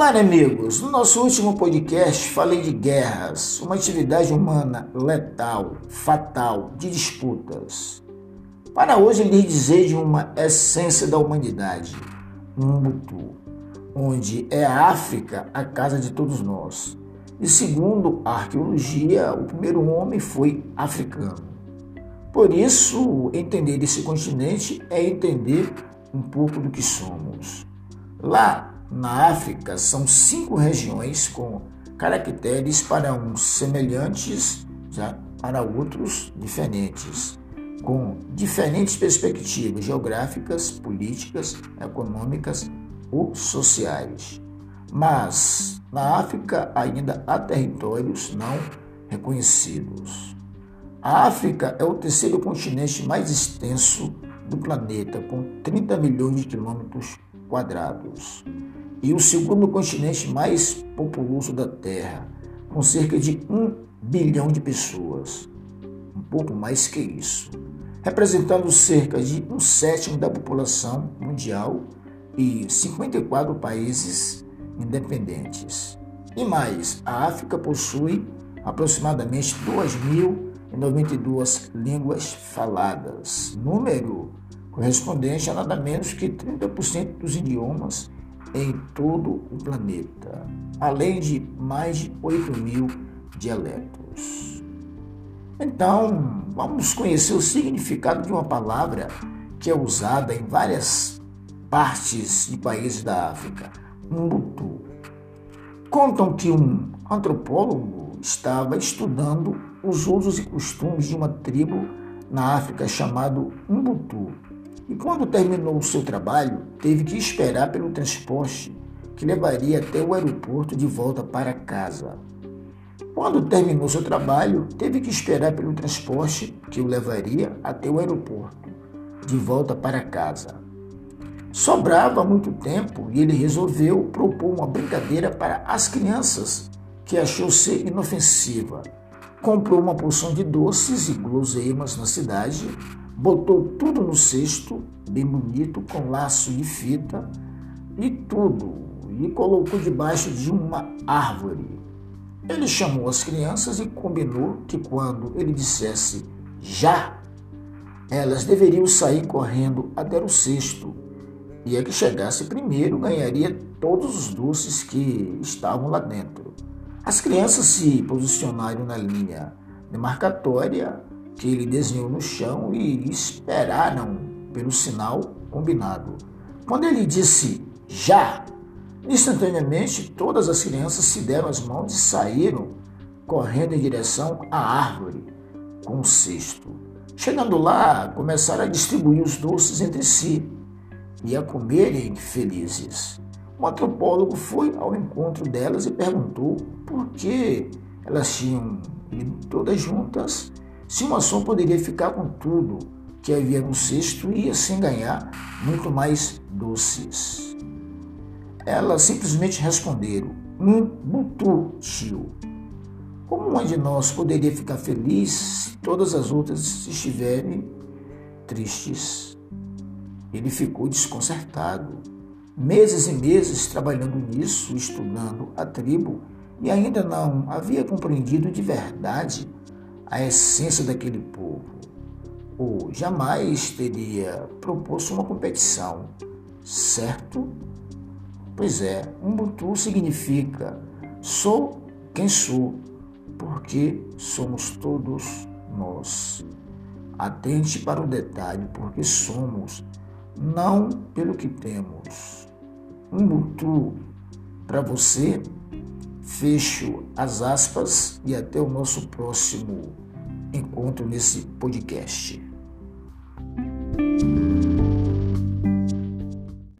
Olá, amigos! No nosso último podcast falei de guerras, uma atividade humana letal, fatal, de disputas. Para hoje, lhe dizer de uma essência da humanidade, um onde é a África a casa de todos nós. E segundo a arqueologia, o primeiro homem foi africano. Por isso, entender esse continente é entender um pouco do que somos. Lá na África, são cinco regiões com caracteres para uns semelhantes, já para outros diferentes, com diferentes perspectivas geográficas, políticas, econômicas ou sociais. Mas na África ainda há territórios não reconhecidos. A África é o terceiro continente mais extenso do planeta, com 30 milhões de quilômetros quadrados e o segundo continente mais populoso da Terra, com cerca de um bilhão de pessoas, um pouco mais que isso, representando cerca de um sétimo da população mundial e 54 países independentes. E mais, a África possui aproximadamente 2.092 línguas faladas, número correspondente a nada menos que 30% dos idiomas em todo o planeta, além de mais de 8 mil dialetos. Então, vamos conhecer o significado de uma palavra que é usada em várias partes de países da África, Umbutu. Contam que um antropólogo estava estudando os usos e costumes de uma tribo na África chamado Umbutu e quando terminou o seu trabalho, teve que esperar pelo transporte que levaria até o aeroporto de volta para casa. Quando terminou seu trabalho, teve que esperar pelo transporte que o levaria até o aeroporto, de volta para casa. Sobrava muito tempo e ele resolveu propor uma brincadeira para as crianças que achou ser inofensiva. Comprou uma porção de doces e guloseimas na cidade botou tudo no cesto, bem bonito, com laço de fita e tudo, e colocou debaixo de uma árvore. Ele chamou as crianças e combinou que quando ele dissesse já, elas deveriam sair correndo até o cesto, e a que chegasse primeiro ganharia todos os doces que estavam lá dentro. As crianças se posicionaram na linha demarcatória que ele desenhou no chão e esperaram pelo sinal combinado. Quando ele disse já, instantaneamente todas as crianças se deram as mãos e saíram correndo em direção à árvore com o cesto. Chegando lá, começaram a distribuir os doces entre si e a comerem felizes. O antropólogo foi ao encontro delas e perguntou por que elas tinham ido todas juntas se uma só poderia ficar com tudo que havia no cesto e assim ganhar muito mais doces. Elas simplesmente responderam: Um butu, tio. Como uma de nós poderia ficar feliz se todas as outras estiverem tristes? Ele ficou desconcertado. Meses e meses trabalhando nisso, estudando a tribo, e ainda não havia compreendido de verdade a essência daquele povo, ou jamais teria proposto uma competição, certo? Pois é, Ubuntu significa sou quem sou, porque somos todos nós. Atente para o detalhe, porque somos, não pelo que temos. Ubuntu, para você, Fecho as aspas e até o nosso próximo encontro nesse podcast.